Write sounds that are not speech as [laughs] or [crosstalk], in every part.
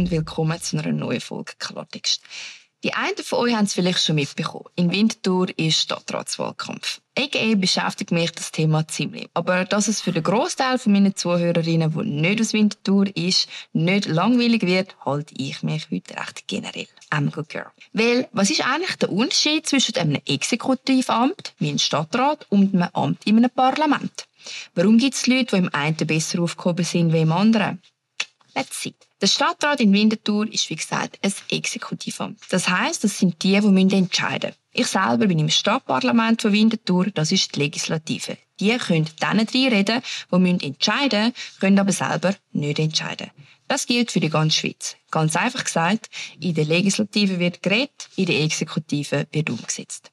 und willkommen zu einer neuen Folge Klartext. Die einen von euch haben es vielleicht schon mitbekommen. In Winterthur ist Stadtratswahlkampf. AKA beschäftigt mich das Thema ziemlich. Aber dass es für den Großteil von meinen Zuhörerinnen, die nicht aus Winterthur ist, nicht langweilig wird, halte ich mich heute recht generell. I'm a girl. Weil, was ist eigentlich der Unterschied zwischen einem Exekutivamt, wie ein Stadtrat, und einem Amt in einem Parlament? Warum gibt es Leute, die im einen besser aufgehoben sind wie im anderen? Let's see. Der Stadtrat in Winterthur ist, wie gesagt, ein Exekutivamt. Das heißt, das sind die, die entscheiden müssen. Ich selber bin im Stadtparlament von Winterthur, das ist die Legislative. Die können dann reinreden, die entscheiden müssen, können aber selber nicht entscheiden. Das gilt für die ganze Schweiz. Ganz einfach gesagt, in der Legislative wird geredet, in der Exekutive wird umgesetzt.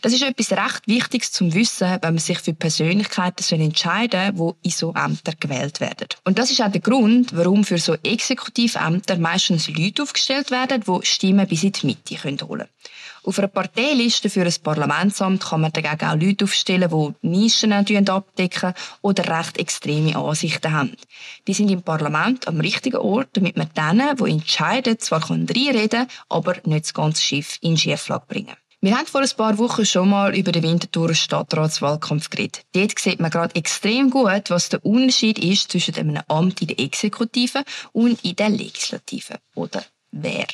Das ist etwas recht Wichtiges zum Wissen, wenn man sich für Persönlichkeiten entscheiden soll, die in so Ämter gewählt werden. Und das ist auch der Grund, warum für so Exekutivämter meistens Leute aufgestellt werden, die Stimmen bis in die Mitte holen können. Auf einer Parteiliste für ein Parlamentsamt kann man dagegen auch Leute aufstellen, die Nischen abdecken oder recht extreme Ansichten haben. Die sind im Parlament am richtigen Ort, damit man denen, die entscheiden, zwar reinreden kann, aber nicht das ganze Schiff in Schieflage bringen. Wir haben vor ein paar Wochen schon mal über den Winterthurer Stadtratswahlkampf geredet. Dort sieht man gerade extrem gut, was der Unterschied ist zwischen einem Amt in der Exekutive und in der Legislative. Oder wer.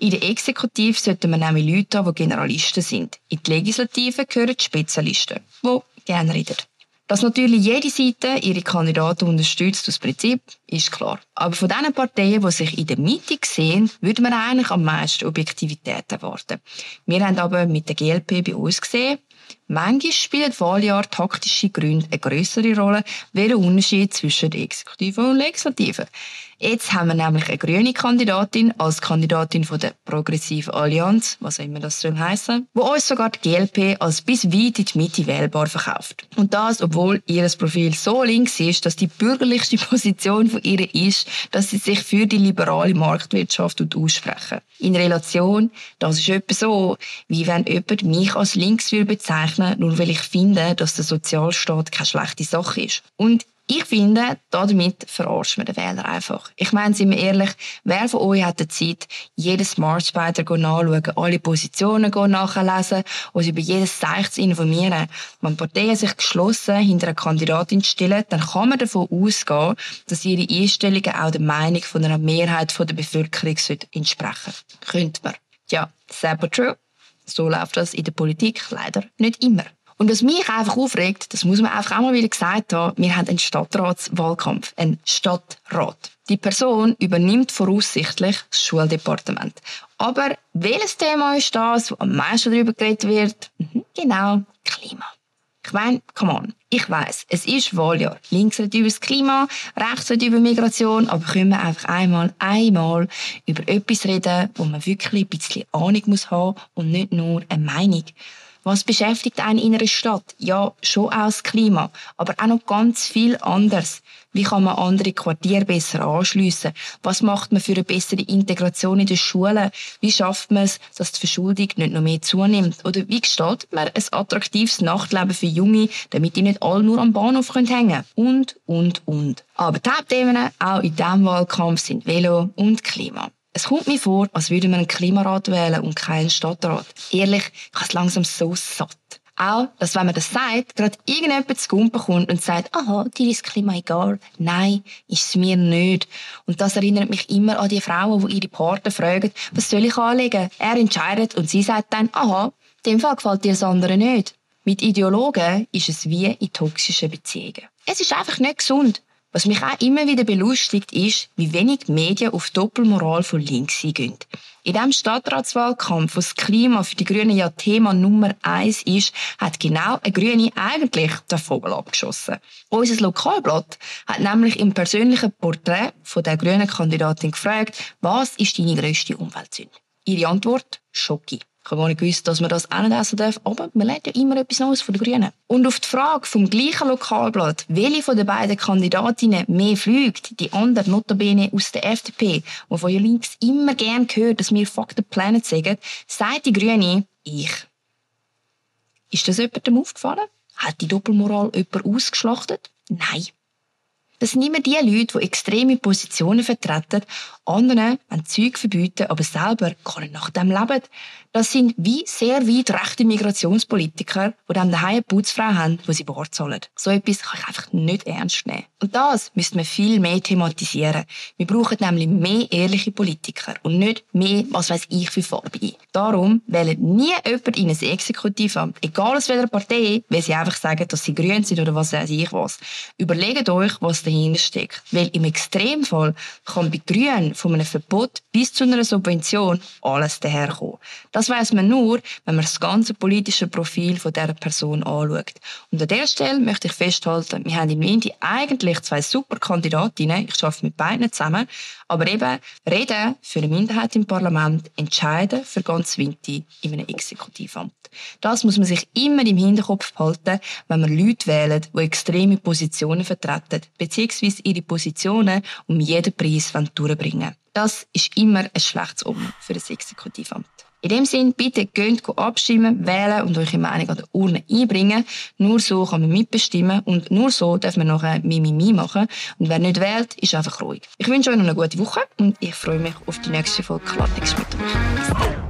In der Exekutive sollten wir nämlich Leute haben, die Generalisten sind. In die Legislative gehören die Spezialisten, die gerne reden. Dass natürlich jede Seite ihre Kandidaten unterstützt, das Prinzip, ist klar. Aber von diesen Parteien, die sich in der Mitte sehen, würde man eigentlich am meisten Objektivität erwarten. Wir haben aber mit der GLP bei uns gesehen, Manchmal spielen Wahljahr taktische Gründe eine größere Rolle, wie der Unterschied zwischen der Exekutive und Legislative. Jetzt haben wir nämlich eine grüne Kandidatin als Kandidatin von der Progressive Allianz, was auch immer das soll heissen, wo uns sogar die GLP als bis weit in die Mitte wählbar verkauft. Und das, obwohl ihr Profil so links ist, dass die bürgerlichste [laughs] Position von ihr ist, dass sie sich für die liberale Marktwirtschaft aussprechen. In Relation, das ist etwa so, wie wenn jemand mich als links bezeichnen nur weil ich finde, dass der Sozialstaat keine schlechte Sache ist. Und ich finde, damit verarscht man den Wähler einfach. Ich meine, sind wir ehrlich, wer von euch hat die Zeit, jedes Smart Spider nachschauen, alle Positionen nachlesen und sich über jedes Zeichen zu informieren? Wenn Parteien sich geschlossen hinter einer Kandidatin stellen, dann kann man davon ausgehen, dass ihre Einstellungen auch der Meinung von einer Mehrheit der Bevölkerung entsprechen Könnte man. Ja, selber true. So läuft das in der Politik leider nicht immer. Und was mich einfach aufregt, das muss man einfach auch mal wieder gesagt haben, wir haben einen Stadtratswahlkampf, einen Stadtrat. Die Person übernimmt voraussichtlich das Schuldepartement. Aber welches Thema ist das, wo am meisten darüber geredet wird? Mhm, genau, Klima. Ich meine, come on. Ich weiß, es ist Wahljahr. Links redet über das Klima, rechts redet über Migration, aber können wir einfach einmal, einmal über etwas reden, wo man wirklich ein bisschen Ahnung muss haben und nicht nur eine Meinung. Was beschäftigt einen in einer Stadt? Ja, schon auch das Klima, aber auch noch ganz viel anderes. Wie kann man andere Quartiere besser anschliessen? Was macht man für eine bessere Integration in den Schulen? Wie schafft man es, dass die Verschuldung nicht noch mehr zunimmt? Oder wie gestaltet man ein attraktives Nachtleben für Junge, damit die nicht alle nur am Bahnhof hängen können? Und, und, und. Aber die Hauptthemen auch in diesem Wahlkampf sind Velo und Klima. Es kommt mir vor, als würde man einen Klimarat wählen und keinen Stadtrat. Ehrlich, ich habe es langsam so satt. Auch, dass wenn man das sagt, gerade irgendjemand zu Gumpen kommt und sagt, aha, dir ist das Klima egal. Nein, ist es mir nicht. Und das erinnert mich immer an die Frauen, die ihre Partner fragen, was soll ich anlegen? Er entscheidet und sie sagt dann, aha, dem Fall gefällt dir das andere nicht. Mit Ideologen ist es wie in toxischen Beziehungen. Es ist einfach nicht gesund. Was mich auch immer wieder belustigt, ist, wie wenig die Medien auf Doppelmoral von links eingehen. In diesem Stadtratswahlkampf, wo das Klima für die Grünen ja Thema Nummer eins ist, hat genau eine Grüne eigentlich den Vogel abgeschossen. Unser Lokalblatt hat nämlich im persönlichen Porträt von der grünen Kandidatin gefragt, was ist deine grösste Umweltsünde? Ihre Antwort? Schocki. Habe gar nicht gewusst, dass man das auch nicht essen darf, aber man lernt ja immer etwas Neues von den Grünen. Und auf die Frage vom gleichen Lokalblatt, welche von den beiden Kandidatinnen mehr fliegt, die andere notabene aus der FDP, die von links immer gern gehört, dass wir Fuck the Planet sagen, sagt die Grüne, ich. Ist das jemandem aufgefallen? Hat die Doppelmoral jemand ausgeschlachtet? Nein. Das sind immer die Leute, die extreme Positionen vertreten, anderen ein Zeug verbieten, aber selber nicht nach dem leben. Das sind wie sehr weit rechte Migrationspolitiker, die dann daheim eine Putzfrau haben, die sie Bord zahlen. So etwas kann ich einfach nicht ernst nehmen. Und das müsste man viel mehr thematisieren. Wir brauchen nämlich mehr ehrliche Politiker und nicht mehr, was weiß ich, für Farbe. Darum wählen nie jemand in ein Exekutivamt, egal aus welcher Partei, weil sie einfach sagen, dass sie grün sind oder was weiß ich was. Überlegt euch, was dahinter steckt. Weil im Extremfall kann bei Grün von einem Verbot bis zu einer Subvention alles daherkommen. Das weiß man nur, wenn man das ganze politische Profil von dieser Person anschaut. Und an dieser Stelle möchte ich festhalten, wir haben in Windi eigentlich zwei super Kandidatinnen. Ich arbeite mit beiden zusammen. Aber eben reden für eine Minderheit im Parlament, entscheiden für ganz Winti in einem Exekutivamt. Das muss man sich immer im Hinterkopf behalten, wenn man Leute wählt, die extreme Positionen vertreten, beziehungsweise ihre Positionen um jeden Preis durchbringen Das ist immer ein schlechtes Omen für das Exekutivamt. In dem Sinn, bitte geht abstimmen, wählen und eure Meinung an der Urne einbringen. Nur so kann man mitbestimmen und nur so darf man nachher Mimimi machen. Und wer nicht wählt, ist einfach ruhig. Ich wünsche euch noch eine gute Woche und ich freue mich auf die nächste Folge Klartext mit euch.